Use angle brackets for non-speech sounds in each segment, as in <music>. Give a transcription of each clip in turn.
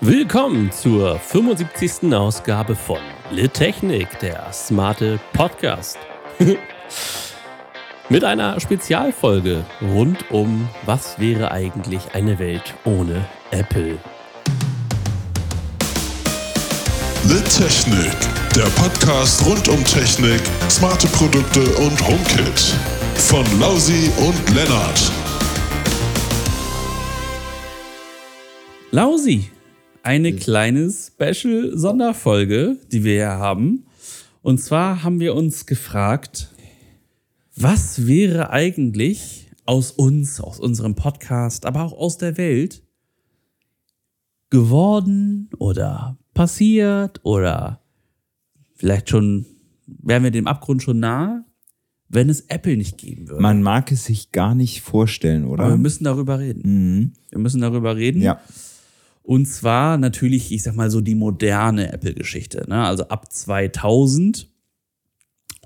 Willkommen zur 75. Ausgabe von Littechnik, der smarte Podcast. <laughs> Mit einer Spezialfolge rund um Was wäre eigentlich eine Welt ohne Apple? Littechnik, der Podcast rund um Technik, smarte Produkte und HomeKit. Von Lausi und Lennart. Lausi, eine kleine Special-Sonderfolge, die wir hier haben. Und zwar haben wir uns gefragt, was wäre eigentlich aus uns, aus unserem Podcast, aber auch aus der Welt geworden oder passiert oder vielleicht schon, wären wir dem Abgrund schon nahe, wenn es Apple nicht geben würde. Man mag es sich gar nicht vorstellen, oder? aber wir müssen darüber reden. mhm. Wir müssen darüber reden. Ja. Und zwar natürlich, ich sag mal so die moderne Apple-Geschichte, ne? also ab 2000.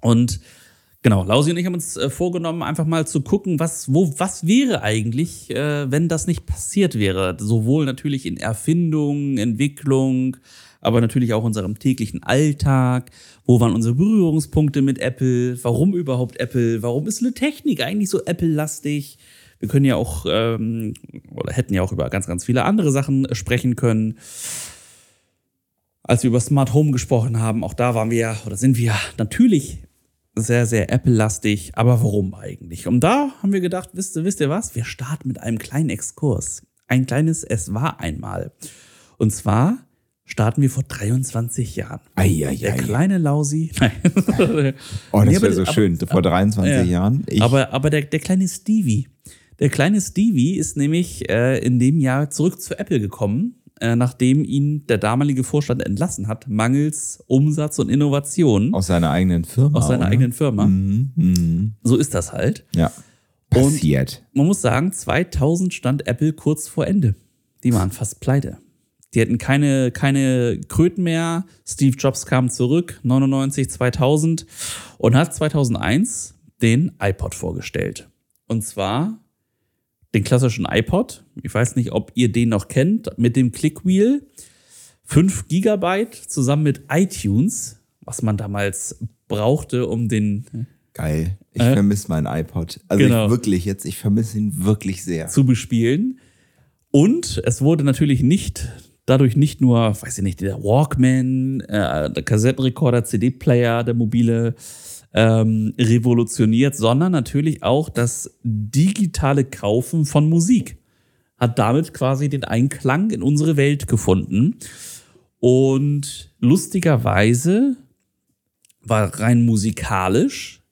Und genau, Lausi und ich haben uns äh, vorgenommen, einfach mal zu gucken, was, wo, was wäre eigentlich, äh, wenn das nicht passiert wäre. Sowohl natürlich in Erfindung, Entwicklung, aber natürlich auch unserem täglichen Alltag. Wo waren unsere Berührungspunkte mit Apple? Warum überhaupt Apple? Warum ist eine Technik eigentlich so Apple-lastig? Wir können ja auch ähm, oder hätten ja auch über ganz, ganz viele andere Sachen sprechen können. Als wir über Smart Home gesprochen haben, auch da waren wir oder sind wir natürlich sehr, sehr Apple-lastig. Aber warum eigentlich? Und da haben wir gedacht, wisst ihr, wisst ihr was? Wir starten mit einem kleinen Exkurs. Ein kleines Es war einmal. Und zwar starten wir vor 23 Jahren. Eieiei. Der kleine Lausi. <laughs> Nein. <laughs> Oh, das Nee, wäre aber- so aber- schön. Vor 23 Ja. Jahren. Ich, aber aber der, der kleine Stevie. Der kleine Stevie ist nämlich äh, in dem Jahr zurück zu Apple gekommen, äh, nachdem ihn der damalige Vorstand entlassen hat, mangels Umsatz und Innovation aus, aus seiner eigenen Firma. seiner oder? eigenen Firma. Mhm. Mhm. So ist das halt. Ja. Passiert. Man muss sagen, 2000 stand Apple kurz vor Ende. Die waren fast pleite. Die hatten keine, keine Kröten mehr. Steve Jobs kam zurück, 99, 2000 und hat 2001 den iPod vorgestellt. Und zwar den klassischen iPod. Ich weiß nicht, ob ihr den noch kennt, mit dem Clickwheel. 5 Gigabyte zusammen mit iTunes, was man damals brauchte, um den Geil. Ich Äh, vermisse meinen iPod. Also genau. ich wirklich jetzt, ich vermisse ihn wirklich sehr. zu bespielen. Und es wurde natürlich nicht, dadurch nicht nur, weiß ich nicht, der Walkman, äh, der Kassettenrekorder, CD-Player, der mobile ähm, revolutioniert, sondern natürlich auch das digitale Kaufen von Musik. Hat damit quasi den Einklang in unsere Welt gefunden. Und lustigerweise war rein musikalisch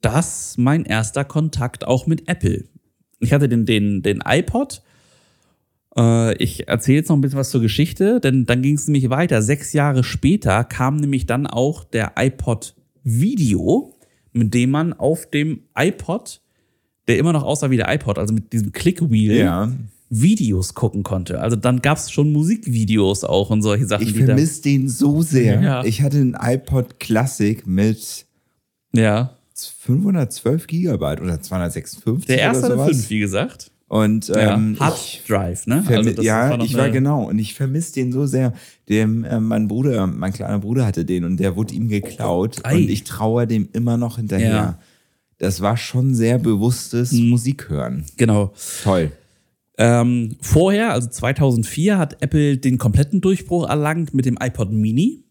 das mein erster Kontakt auch mit Apple. Ich hatte den, den, den iPod. Äh, ich erzähle jetzt noch ein bisschen was zur Geschichte, denn dann ging es nämlich weiter. Sechs Jahre später kam nämlich dann auch der iPod Video, mit dem man auf dem iPod, der immer noch aussah wie der iPod, also mit diesem Clickwheel, Ja. Videos gucken konnte. Also dann gab es schon Musikvideos auch und solche Sachen. Ich vermisse den so sehr. Ja. Ich hatte einen iPod Classic mit Ja. 512 Gigabyte oder 256 Der erste oder sowas. fünf, wie gesagt. Und Ja. ähm, Hard Drive, ne? Das ja, noch ich war genau und ich vermisse den so sehr. Dem, äh, mein Bruder, mein kleiner Bruder hatte den und der wurde ihm geklaut Ei. und ich traue dem immer noch hinterher. Ja. Das war schon sehr bewusstes Musik hören. Genau. Toll. Ähm, vorher, also 2004, hat Apple den kompletten Durchbruch erlangt mit dem iPod Mini.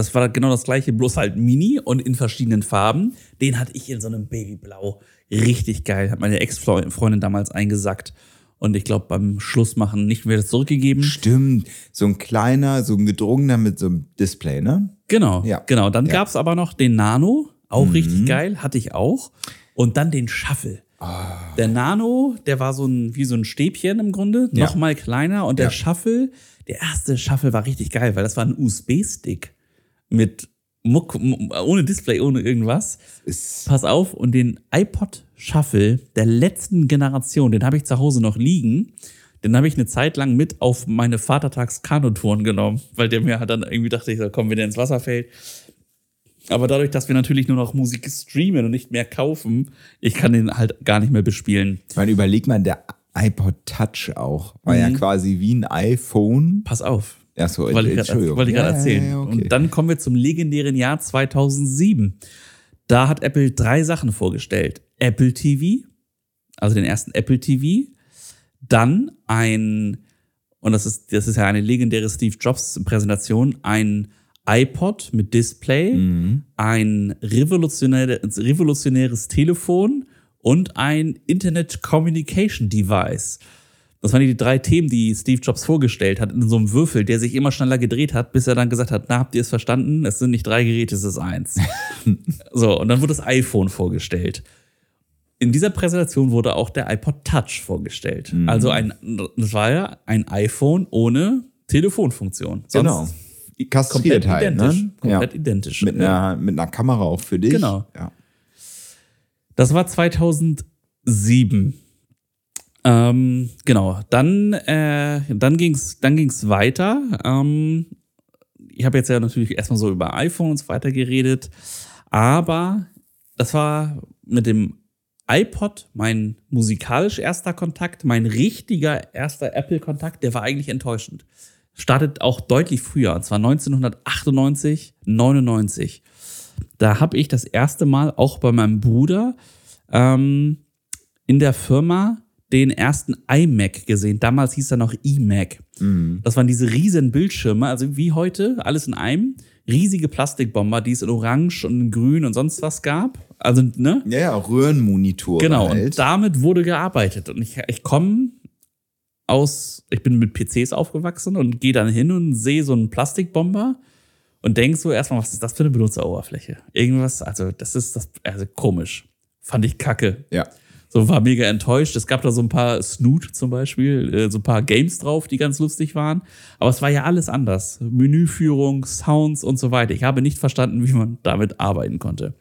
Das war genau das gleiche, bloß halt Mini und in verschiedenen Farben. Den hatte ich in so einem Babyblau. Richtig geil. Hat meine Ex-Freundin damals eingesackt. Und ich glaube, beim Schlussmachen nicht mehr zurückgegeben. Stimmt. So ein kleiner, so ein gedrungener mit so einem Display, ne? Genau, Ja. genau. Dann Ja. gab's aber noch den Nano, auch richtig geil, hatte ich auch. Und dann den Shuffle. Der Nano, der war so ein, wie so ein Stäbchen im Grunde, Ja. noch mal kleiner. Und der Ja. Shuffle, der erste Shuffle war richtig geil, weil das war ein USB-Stick mit Muck, ohne Display, ohne irgendwas. Ist, Pass auf, und den iPod Shuffle der letzten Generation, den habe ich zu Hause noch liegen. Den habe ich eine Zeit lang mit auf meine Vatertags-Kanutouren genommen, weil der mir dann irgendwie dachte, ich so, komm wieder ins Wasser fällt. Aber dadurch, dass wir natürlich nur noch Musik streamen und nicht mehr kaufen, ich kann den halt gar nicht mehr bespielen. ich meine, überleg mal, der iPod Touch auch. War ja Mhm. quasi wie ein iPhone. Pass auf. Wollte ich gerade wollte ich gerade erzählen. Ja, ja, okay. Und dann kommen wir zum legendären Jahr 2007. Da hat Apple drei Sachen vorgestellt. Apple TV, also den ersten Apple TV. Dann ein, und das ist, das ist ja eine legendäre Steve Jobs Präsentation, ein iPod mit Display, Mhm. ein revolutionäre, revolutionäres Telefon und ein Internet Communication Device. Das waren die drei Themen, die Steve Jobs vorgestellt hat in so einem Würfel, der sich immer schneller gedreht hat, bis er dann gesagt hat, na, habt ihr es verstanden? Es sind nicht drei Geräte, es ist eins. <laughs> so, und dann wurde das iPhone vorgestellt. In dieser Präsentation wurde auch der iPod Touch vorgestellt. Also ein, das war ja ein iPhone ohne Telefonfunktion. Sonst Genau. komplett Kastriert halt, identisch. ne? Komplett ja. identisch. Mit, einer, mit einer Kamera auch für dich. Genau. Ja. Das war 2007. Ähm, genau, dann, äh, dann ging es dann ging's weiter. Ähm, ich habe jetzt ja natürlich erstmal so über iPhone und weiter geredet, aber das war mit dem iPod mein musikalisch erster Kontakt, mein richtiger erster Apple-Kontakt, der war eigentlich enttäuschend. Startet auch deutlich früher, und zwar 1998, 99. Da habe ich das erste Mal auch bei meinem Bruder ähm, in der Firma den ersten iMac gesehen. Damals hieß er noch iMac. Das waren diese riesen Bildschirme, also wie heute, alles in einem. Riesige Plastikbomber, die es in Orange und in Grün und sonst was gab. Also, ne? Ja, ja, Röhrenmonitore Genau, halt. und damit wurde gearbeitet. Und ich, ich komme aus, ich bin mit PCs aufgewachsen und gehe dann hin und sehe so einen Plastikbomber und denk so erstmal, was ist das für eine Benutzeroberfläche? Irgendwas, also das ist das, also komisch. Fand ich kacke. ja. So war mega enttäuscht. Es gab da so ein paar Snoot zum Beispiel, äh, so ein paar Games drauf, die ganz lustig waren. Aber es war ja alles anders. Menüführung, Sounds und so weiter. Ich habe nicht verstanden, wie man damit arbeiten konnte.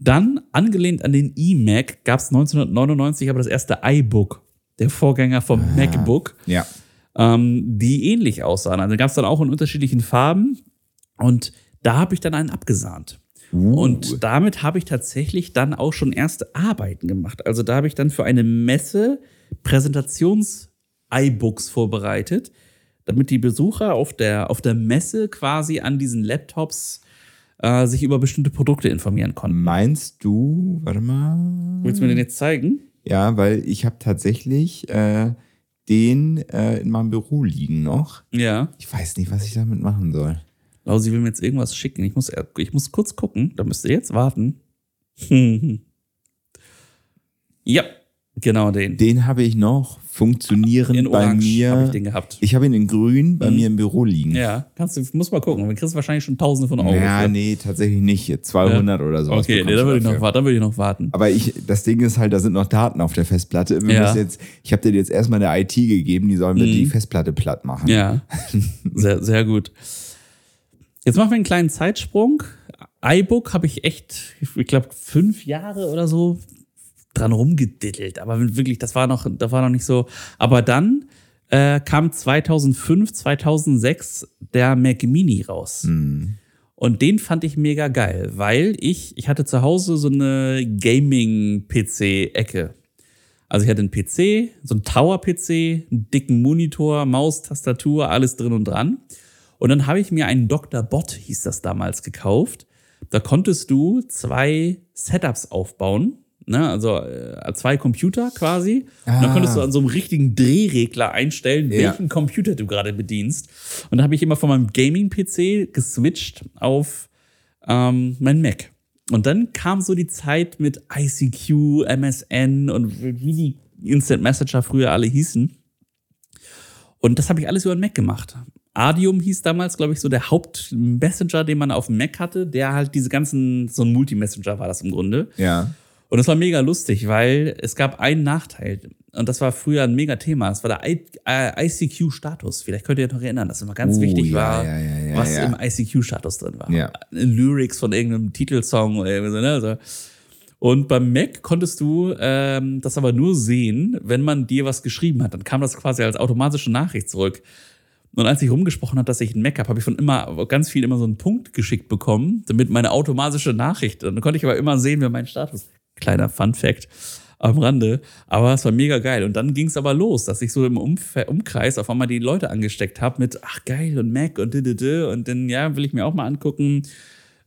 Dann, angelehnt an den iMac, gab es 1999 aber das erste iBook, der Vorgänger vom MacBook Ja. ähm, die ähnlich aussahen. Also gab es dann auch in unterschiedlichen Farben und da habe ich dann einen abgesahnt. Und damit habe ich tatsächlich dann auch schon erste Arbeiten gemacht. Also da habe ich dann für eine Messe Präsentations-iBooks vorbereitet, damit die Besucher auf der, auf der Messe quasi an diesen Laptops äh, sich über bestimmte Produkte informieren konnten. Meinst du, warte mal. Willst du mir den jetzt zeigen? Ja, weil ich habe tatsächlich äh, den äh, in meinem Büro liegen noch. Ja. Ich weiß nicht, was ich damit machen soll. Lausi will mir jetzt irgendwas schicken. Ich muss, ich muss kurz gucken. Da müsst ihr jetzt warten. <laughs> ja, genau den. Den habe ich noch funktionieren In bei Orange mir. habe ich den gehabt. Ich habe ihn in Grün bei Mhm. mir im Büro liegen. Ja, kannst du, muss mal gucken. Du kriegst wahrscheinlich schon Tausende von Euro. Ja, für. nee, tatsächlich nicht. 200 oder so. Okay, nee, da würde ich, noch warten, da würde ich noch warten. Aber ich, das Ding ist halt, da sind noch Daten auf der Festplatte. Wir Ja. jetzt, ich habe dir jetzt erstmal der IT gegeben, die sollen mir Mhm. die Festplatte platt machen. Ja, <laughs> sehr, sehr gut. Jetzt machen wir einen kleinen Zeitsprung. iBook habe ich echt, ich glaube, fünf Jahre oder so dran rumgedittelt. Aber wirklich, das war noch, das war noch nicht so. Aber dann äh, kam 2005, 2006 der Mac Mini raus. Mhm. Und den fand ich mega geil, weil ich, ich hatte zu Hause so eine Gaming-PC-Ecke. Also ich hatte einen PC, so einen Tower-PC, einen dicken Monitor, Maus, Tastatur, alles drin und dran. Und dann habe ich mir einen Dr. Bot, hieß das damals, gekauft. Da konntest du zwei Setups aufbauen. Ne, also äh, zwei Computer quasi. Und dann Ah. konntest du an so einem richtigen Drehregler einstellen, Ja. welchen Computer du gerade bedienst. Und dann habe ich immer von meinem Gaming-PC geswitcht auf ähm, mein Mac. Und dann kam so die Zeit mit ICQ, MSN und wie die Instant Messenger früher alle hießen. Und das habe ich alles über den Mac gemacht. Adium hieß damals, glaube ich, so der Hauptmessenger, den man auf dem Mac hatte, der halt diese ganzen, so ein Multi-Messenger war das im Grunde. Ja. Und das war mega lustig, weil es gab einen Nachteil. Und das war früher ein mega Thema. Das war der I äh, ICQ-Status. Vielleicht könnt ihr euch noch erinnern, dass immer ganz Oh, wichtig ja, war, ja, ja, was im ICQ-Status drin war. Ja. Lyrics von irgendeinem Titelsong oder irgendwie so, ne? Und beim Mac konntest du ähm, das aber nur sehen, wenn man dir was geschrieben hat. Dann kam das quasi als automatische Nachricht zurück. Und als ich rumgesprochen habe, dass ich einen Mac habe, habe ich von immer ganz viel immer so einen Punkt geschickt bekommen, damit meine automatische Nachricht. Dann konnte ich aber immer sehen, wie mein Status. Kleiner Fun Fact. am Rande. Aber es war mega geil. Und dann ging es aber los, dass ich so im Umf Umkreis auf einmal die Leute angesteckt habe mit, ach geil, und Mac und d, Und dann, ja, will ich mir auch mal angucken.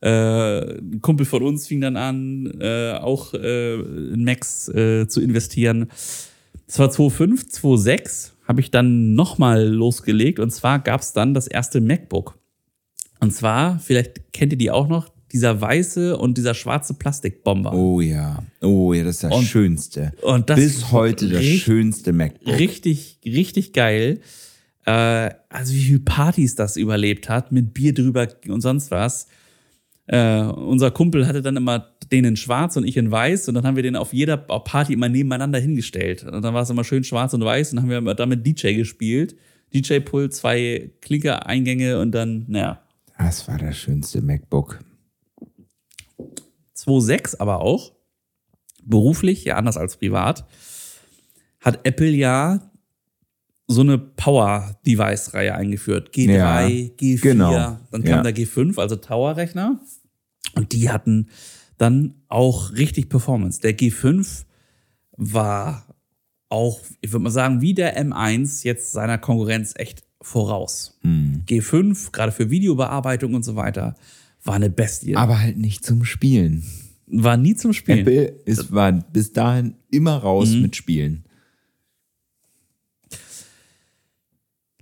Äh, ein Kumpel von uns fing dann an, äh, auch äh, in Macs äh, zu investieren. Es war 2005, 2006 habe ich dann nochmal losgelegt. Und zwar gab es dann das erste MacBook. Und zwar, vielleicht kennt ihr die auch noch, dieser weiße und dieser schwarze Plastikbomber. Oh ja. Oh ja, das ist das Und- Schönste. und das Bis heute das richtig- schönste MacBook. Richtig, richtig geil. Äh, also wie viele Partys das überlebt hat, mit Bier drüber und sonst was. Äh, unser Kumpel hatte dann immer den in schwarz und ich in weiß und dann haben wir den auf jeder Party immer nebeneinander hingestellt. Und dann war es immer schön schwarz und weiß und dann haben wir immer damit DJ gespielt. DJ-Pult, zwei Klinker-Eingänge und dann, naja, Das war das schönste MacBook. 2.6 aber auch, beruflich, ja anders als privat, hat Apple ja so eine Power-Device-Reihe eingeführt. G3, Ja, G4, genau. dann kam Ja. der G5, also Tower-Rechner. Und die hatten dann auch richtig Performance. Der G5 war auch, ich würde mal sagen, wie der M1 jetzt seiner Konkurrenz echt voraus. Hm. G5, gerade für Videobearbeitung und so weiter, war eine Bestie. Aber halt nicht zum Spielen. war nie zum Spielen. Apple ist, war bis dahin immer raus Mhm. mit Spielen.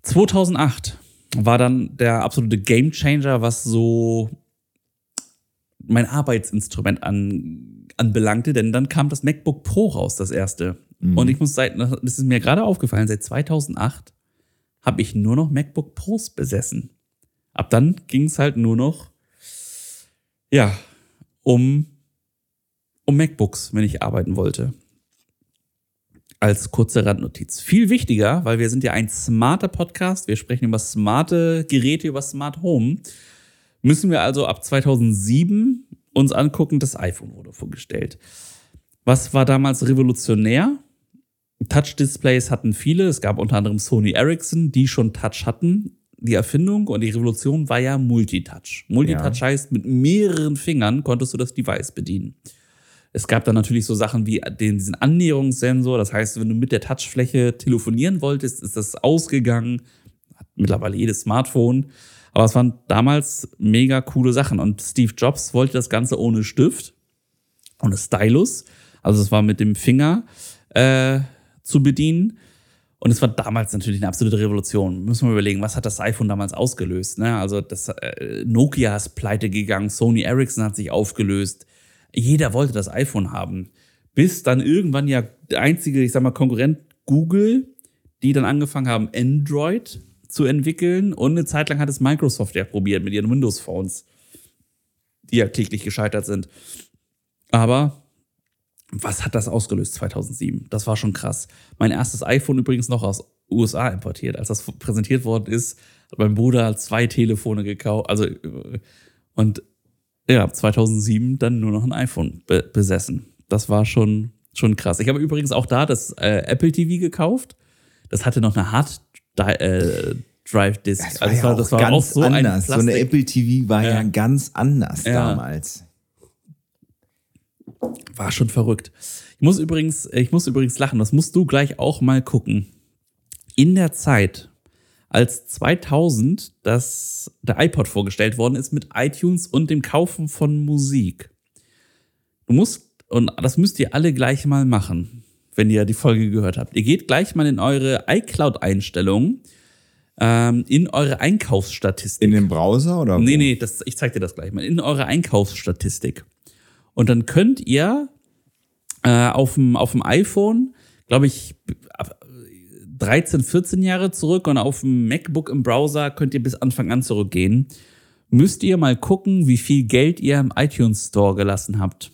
2008 war dann der absolute Gamechanger, was so mein Arbeitsinstrument an, anbelangte, denn dann kam das MacBook Pro raus, das erste. Und ich muss seit, das ist mir gerade aufgefallen, seit 2008 habe ich nur noch MacBook Pros besessen. Ab dann ging es halt nur noch, ja, um, um MacBooks, wenn ich arbeiten wollte. Als kurze Randnotiz. Viel wichtiger, weil wir sind ja ein smarter Podcast, wir sprechen über smarte Geräte, über Smart Home, müssen wir also ab 2007 uns angucken, das iPhone wurde vorgestellt. Was war damals revolutionär? Touch-Displays hatten viele. Es gab unter anderem Sony Ericsson, die schon Touch hatten. Die Erfindung und die Revolution war ja Multitouch. Multitouch heißt, mit mehreren Fingern konntest du das Device bedienen. Es gab dann natürlich so Sachen wie den, diesen Annäherungssensor. Das heißt, wenn du mit der Touchfläche telefonieren wolltest, ist das ausgegangen. Hat mittlerweile jedes Smartphone. Aber es waren damals mega coole Sachen. Und Steve Jobs wollte das Ganze ohne Stift, ohne Stylus. Also es war mit dem Finger äh, zu bedienen. Und es war damals natürlich eine absolute Revolution. Müssen wir überlegen, was hat das iPhone damals ausgelöst? Ne? Also das äh, Nokia ist pleite gegangen, Sony Ericsson hat sich aufgelöst. Jeder wollte das iPhone haben. Bis dann irgendwann ja der einzige, ich sag mal, Konkurrent Google, die dann angefangen haben, Android zu entwickeln. Und eine Zeit lang hat es Microsoft ja probiert mit ihren Windows-Phones, die ja kläglich gescheitert sind. Aber was hat das ausgelöst 2007? Das war schon krass. Mein erstes iPhone übrigens noch aus USA importiert. Als das präsentiert worden ist, hat mein Bruder zwei Telefone gekauft. Also, und ja, 2007 dann nur noch ein iPhone be besessen. Das war schon, schon krass. Ich habe übrigens auch da das äh, Apple TV gekauft. Das hatte noch eine Hard äh, Drive Disk. Das war, ja auch ganz Also ein anders. so eine Apple TV war ja, Ja. ganz anders Ja. damals. War schon verrückt. Ich muss übrigens, ich muss übrigens lachen, das musst du gleich auch mal gucken. In der Zeit, als 2000 das, der iPod vorgestellt worden ist mit iTunes und dem Kaufen von Musik. Du musst, und das müsst ihr alle gleich mal machen, wenn ihr die Folge gehört habt. Ihr geht gleich mal in eure iCloud-Einstellungen, ähm, in eure Einkaufsstatistik. In dem Browser oder? Nee, wo? nee, das, ich zeig dir das gleich mal. In eure Einkaufsstatistik. Und dann könnt ihr äh, auf dem iPhone, glaube ich, ab 13, 14 Jahre zurück und auf dem MacBook im Browser könnt ihr bis Anfang an zurückgehen. Müsst ihr mal gucken, wie viel Geld ihr im iTunes Store gelassen habt.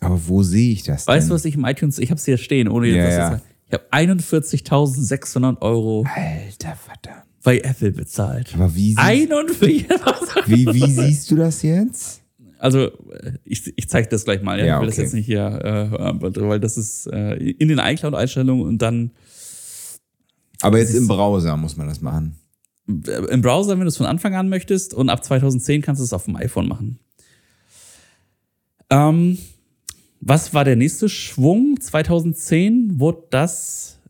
Aber wo sehe ich das Weißt du, was ich im iTunes, ich habe es hier stehen, ohne jetzt Ja, das zu ja. sagen. Ich habe 41.600 Euro Alter Vater. bei Apple bezahlt. Aber wie, sie- 41. wie, wie siehst du das jetzt? Also, äh, ich, ich zeige das gleich mal. Ja? Ja, ich will das okay. jetzt nicht hier, äh, weil das ist äh, in den iCloud-Einstellungen und dann Aber jetzt im Browser muss man das machen. äh, im Browser, wenn du es von Anfang an möchtest, und ab 2010 kannst du es auf dem iPhone machen. Ähm, Was war der nächste Schwung? 2010 wurde das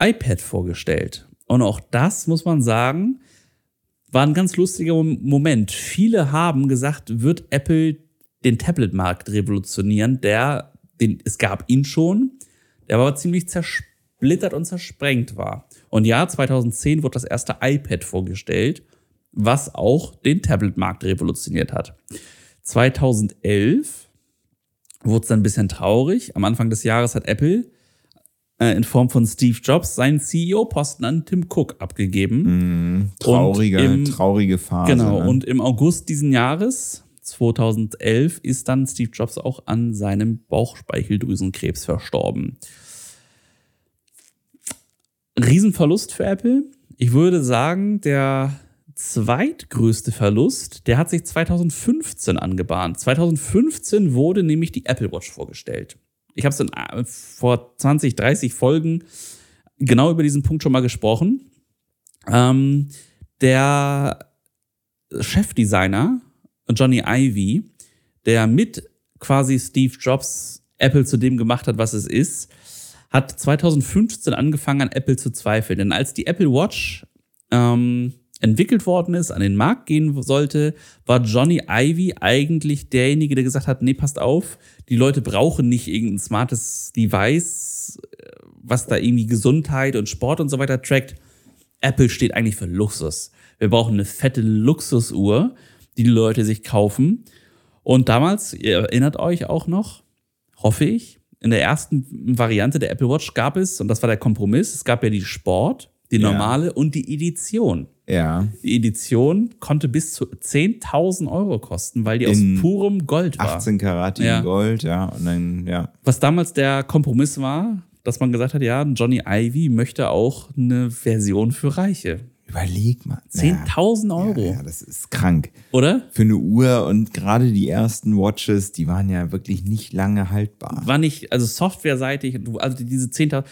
iPad vorgestellt. Und auch das, muss man sagen, war ein ganz lustiger Moment. Viele haben gesagt, wird Apple den Tablet-Markt revolutionieren. Der, den, es gab ihn schon, der aber ziemlich zersplittert und zersprengt war. Und ja, 2010 wurde das erste iPad vorgestellt, was auch den Tablet-Markt revolutioniert hat. 2011 wurde es dann ein bisschen traurig. Am Anfang des Jahres hat Apple äh, in Form von Steve Jobs seinen CEO-Posten an Tim Cook abgegeben. Mm, traurige, im, traurige Phase. Genau, ne? und im August diesen Jahres, 2011, ist dann Steve Jobs auch an seinem Bauchspeicheldrüsenkrebs verstorben. Riesenverlust für Apple. Ich würde sagen, der zweitgrößte Verlust, der hat sich 2015 angebahnt. 2015 wurde nämlich die Apple Watch vorgestellt. Ich habe es äh, vor 20, 30 Folgen genau über diesen Punkt schon mal gesprochen. Ähm, der Chefdesigner Johnny Ivy, der mit quasi Steve Jobs Apple zu dem gemacht hat, was es ist, hat 2015 angefangen an Apple zu zweifeln. Denn als die Apple Watch ähm, entwickelt worden ist, an den Markt gehen sollte, war Johnny Ivy eigentlich derjenige, der gesagt hat, nee, passt auf, die Leute brauchen nicht irgendein smartes Device, was da irgendwie Gesundheit und Sport und so weiter trackt. Apple steht eigentlich für Luxus. Wir brauchen eine fette Luxusuhr, die die Leute sich kaufen. Und damals, ihr erinnert euch auch noch, hoffe ich, in der ersten Variante der Apple Watch gab es, und das war der Kompromiss, es gab ja die Sport, die normale ja. und die Edition. Ja. Die Edition konnte bis zu 10.000 Euro kosten, weil die in aus purem Gold war. 18 Karat ja. Gold, ja. Und dann, ja. Was damals der Kompromiss war, dass man gesagt hat, ja, Johnny Ivy möchte auch eine Version für Reiche. Überleg mal. 10.000 Euro. Ja, ja, das ist krank. Oder? Für eine Uhr und gerade die ersten Watches, die waren ja wirklich nicht lange haltbar. War nicht, also softwareseitig, also diese 10.000,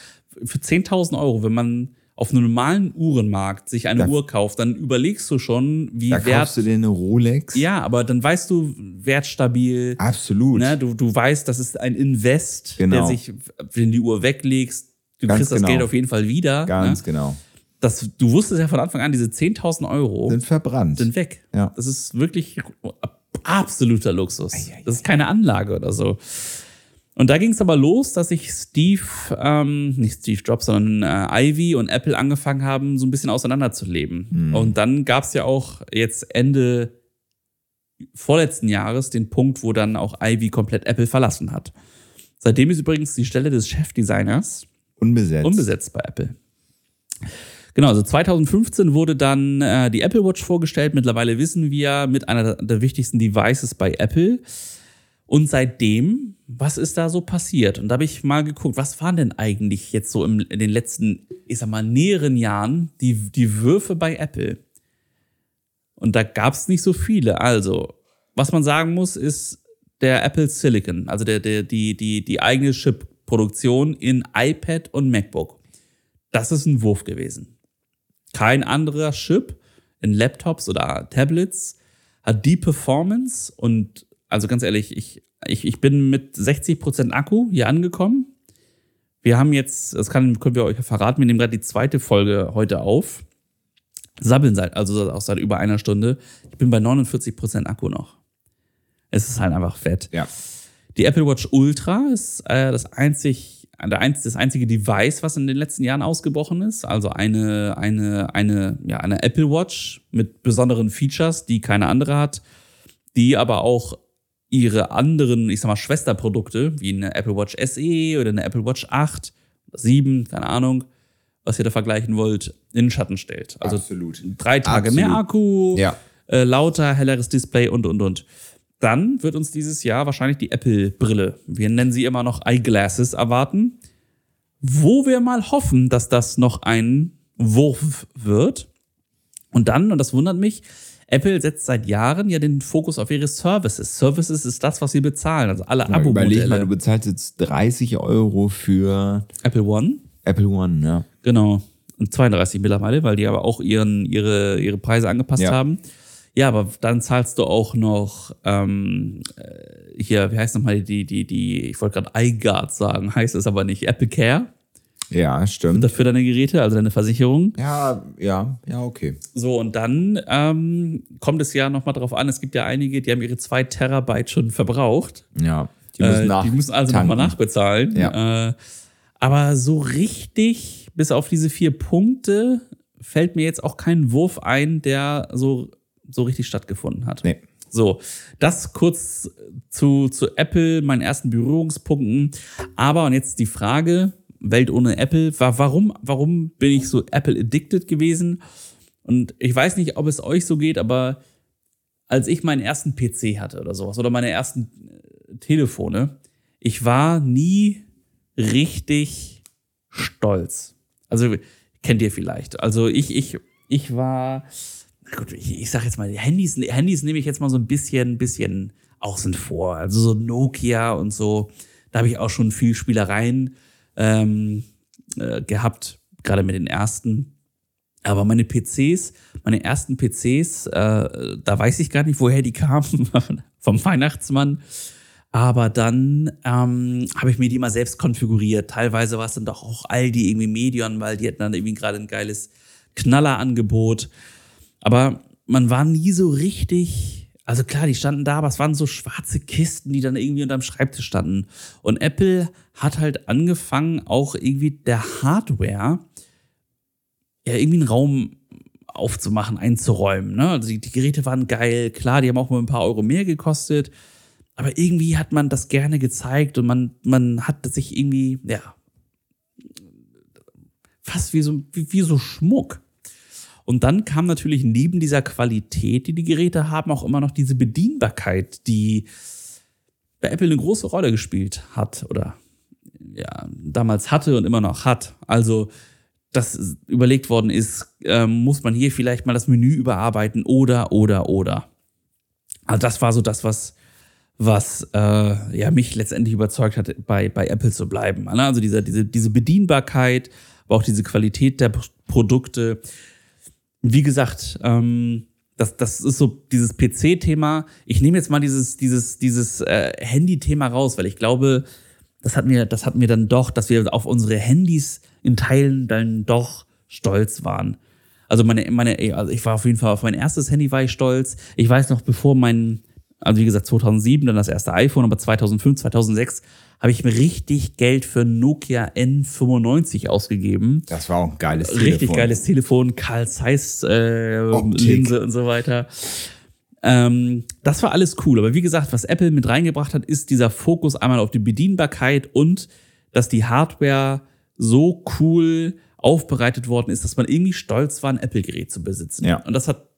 für 10.000 Euro, wenn man auf einem normalen Uhrenmarkt sich eine da, Uhr kauft, dann überlegst du schon, wie da wert. kaufst du dir eine Rolex? Ja, aber dann weißt du, wertstabil. Absolut. Ne, du, du weißt, das ist ein Invest, genau. der sich, wenn du die Uhr weglegst, du Ganz kriegst genau. das Geld auf jeden Fall wieder. Ganz ne? genau. Das, du wusstest ja von Anfang an, diese 10.000 Euro sind verbrannt. Sind weg. Ja. Das ist wirklich absoluter Luxus. Das ist keine Anlage oder so. Und da ging es aber los, dass sich Steve, ähm, nicht Steve Jobs, sondern äh, Ivy und Apple angefangen haben, so ein bisschen auseinanderzuleben. Mhm. Und dann gab es ja auch jetzt Ende vorletzten Jahres den Punkt, wo dann auch Ivy komplett Apple verlassen hat. Seitdem ist übrigens die Stelle des Chefdesigners unbesetzt, unbesetzt bei Apple. Genau, also 2015 wurde dann äh, die Apple Watch vorgestellt. Mittlerweile wissen wir, mit einer der wichtigsten Devices bei Apple. Und seitdem, was ist da so passiert? Und da habe ich mal geguckt, was waren denn eigentlich jetzt so im, in den letzten, ich sag mal, näheren Jahren die, die Würfe bei Apple? Und da gab es nicht so viele. Also, was man sagen muss, ist der Apple Silicon, also der, der, die, die, die eigene Chip-Produktion in iPad und MacBook. Das ist ein Wurf gewesen. Kein anderer Chip in Laptops oder Tablets hat die Performance und also ganz ehrlich, ich, ich, ich bin mit 60% Akku hier angekommen. Wir haben jetzt, das kann, können wir euch verraten, wir nehmen gerade die zweite Folge heute auf. Sabbeln seit, also auch seit über einer Stunde. Ich bin bei 49% Akku noch. Es ist halt einfach fett. Ja. Die Apple Watch Ultra ist äh, das einzig, das einzige Device, was in den letzten Jahren ausgebrochen ist. Also eine, eine, eine, ja, eine Apple Watch mit besonderen Features, die keine andere hat, die aber auch ihre anderen, ich sag mal, Schwesterprodukte, wie eine Apple Watch SE oder eine Apple Watch 8, 7, keine Ahnung, was ihr da vergleichen wollt, in den Schatten stellt. Also Absolut. drei Tage Absolut. mehr Akku, ja. äh, lauter, helleres Display und, und, und. Dann wird uns dieses Jahr wahrscheinlich die Apple-Brille, wir nennen sie immer noch Eyeglasses, erwarten, wo wir mal hoffen, dass das noch ein Wurf wird. Und dann, und das wundert mich, Apple setzt seit Jahren ja den Fokus auf ihre Services. Services ist das, was sie bezahlen, also alle ja, Abo-Modelle. Überleg mal, du bezahlst jetzt 30 Euro für Apple One. Apple One, ja. Genau. Und 32 mittlerweile, weil die aber auch ihren, ihre, ihre Preise angepasst ja. haben. Ja, aber dann zahlst du auch noch ähm, äh, hier, wie heißt nochmal die, die, die, ich wollte gerade iGuard sagen, <laughs> heißt es aber nicht, Apple Care Ja, stimmt. für deine Geräte, also deine Versicherung. Ja, ja, ja, okay. So, und dann ähm, kommt es ja nochmal drauf an, es gibt ja einige, die haben ihre zwei Terabyte schon verbraucht. Ja. Die müssen, Äh, die müssen also nochmal nachbezahlen. Ja. Äh, aber so richtig, bis auf diese vier Punkte, fällt mir jetzt auch kein Wurf ein, der so, so richtig stattgefunden hat. Nee. So, das kurz zu, zu Apple, meinen ersten Berührungspunkten. Aber und jetzt die Frage, Welt ohne Apple, war, warum, warum bin ich so Apple addicted gewesen? Und ich weiß nicht, ob es euch so geht, aber als ich meinen ersten PC hatte oder sowas oder meine ersten äh, Telefone, ich war nie richtig stolz. Also kennt ihr vielleicht. Also ich, ich, ich war, na gut, ich, ich sag jetzt mal, Handys, Handys nehme ich jetzt mal so ein bisschen, bisschen außen vor. Also so Nokia und so, da habe ich auch schon viel Spielereien ähm, äh, gehabt, gerade mit den ersten. Aber meine PCs, meine ersten PCs, äh, da weiß ich gar nicht, woher die kamen, <laughs> vom Weihnachtsmann. Aber dann ähm, habe ich mir die mal selbst konfiguriert. Teilweise war es dann doch auch Aldi, irgendwie Medion, weil die hatten dann irgendwie gerade ein geiles Knallerangebot. Aber man war nie so richtig. Also klar, die standen da, aber es waren so schwarze Kisten, die dann irgendwie unterm Schreibtisch standen. Und Apple hat halt angefangen, auch irgendwie der Hardware ja irgendwie einen Raum aufzumachen, einzuräumen. Ne? Also die, die Geräte waren geil, klar, die haben auch mal ein paar Euro mehr gekostet. Aber irgendwie hat man das gerne gezeigt und man, man hat sich irgendwie, ja, fast wie so, wie, wie so Schmuck. Und dann kam natürlich neben dieser Qualität, die die Geräte haben, auch immer noch diese Bedienbarkeit, die bei Apple eine große Rolle gespielt hat oder ja, damals hatte und immer noch hat. Also, dass überlegt worden ist, ähm, muss man hier vielleicht mal das Menü überarbeiten oder, oder, oder. Also das war so das, was, was äh, ja, mich letztendlich überzeugt hat, bei, bei Apple zu bleiben. ne? Also diese, diese, diese Bedienbarkeit, aber auch diese Qualität der Produkte. Wie gesagt, ähm, das, das ist so dieses PC-Thema. Ich nehme jetzt mal dieses, dieses, dieses äh, Handy-Thema raus, weil ich glaube, das hatten wir, das hatten wir dann doch, dass wir auf unsere Handys in Teilen dann doch stolz waren. Also meine, meine, also ich war auf jeden Fall auf mein erstes Handy war ich stolz. Ich weiß noch, bevor mein, also wie gesagt 2007 dann das erste iPhone, aber 2005, 2006 habe ich mir richtig Geld für Nokia N95 ausgegeben. Das war auch ein geiles Richtig Telefon. geiles Telefon, Carl Zeiss äh. Linse und so weiter. Ähm, das war alles cool. Aber wie gesagt, was Apple mit reingebracht hat, ist dieser Fokus einmal auf die Bedienbarkeit und dass die Hardware so cool aufbereitet worden ist, dass man irgendwie stolz war, ein Apple-Gerät zu besitzen. Ja. Und das hat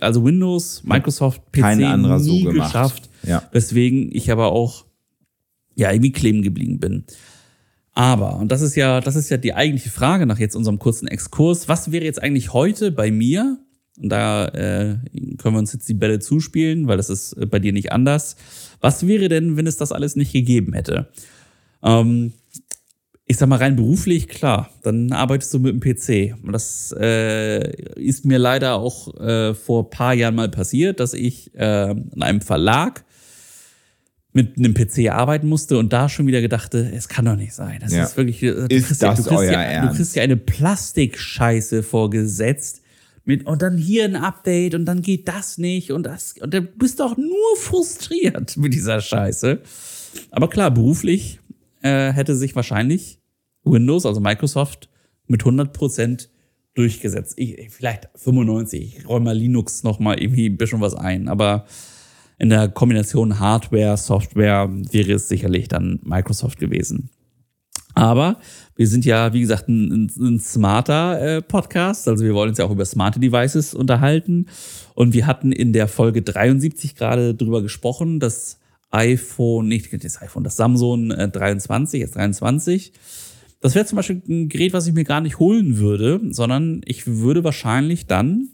also Windows, Microsoft, PC Kein anderer so nie gemacht. geschafft. Ja. Weswegen ich aber auch ja irgendwie kleben geblieben bin. Aber, und das ist ja, das ist ja die eigentliche Frage nach jetzt unserem kurzen Exkurs, was wäre jetzt eigentlich heute bei mir? Und da äh, können wir uns jetzt die Bälle zuspielen, weil das ist äh, bei dir nicht anders. Was wäre denn, wenn es das alles nicht gegeben hätte? Ähm, ich sag mal rein beruflich, klar, dann arbeitest du mit dem PC. Und das äh, ist mir leider auch äh, vor paar Jahren mal passiert, dass ich äh, in einem Verlag mit einem PC arbeiten musste und da schon wieder gedachte, es kann doch nicht sein. Das Ja. ist wirklich. äh, Du Ist kriegst ja, das du kriegst ja, Du kriegst ja eine Plastikscheiße vorgesetzt. Mit, und dann hier ein Update und dann geht das nicht und das. Und du bist doch nur frustriert mit dieser Scheiße. Aber klar, beruflich äh, hätte sich wahrscheinlich Windows, also Microsoft, mit 100% durchgesetzt. Ich, vielleicht 95. Ich räume mal Linux noch mal irgendwie ein bisschen was ein. Aber in der Kombination Hardware, Software wäre es sicherlich dann Microsoft gewesen. Aber wir sind ja, wie gesagt, ein, ein smarter äh, Podcast. Also wir wollen uns ja auch über smarte Devices unterhalten. Und wir hatten in der Folge 73 gerade drüber gesprochen, das iPhone, nicht das iPhone, das Samsung äh, 23, jetzt 23. Das wäre zum Beispiel ein Gerät, was ich mir gar nicht holen würde, sondern ich würde wahrscheinlich dann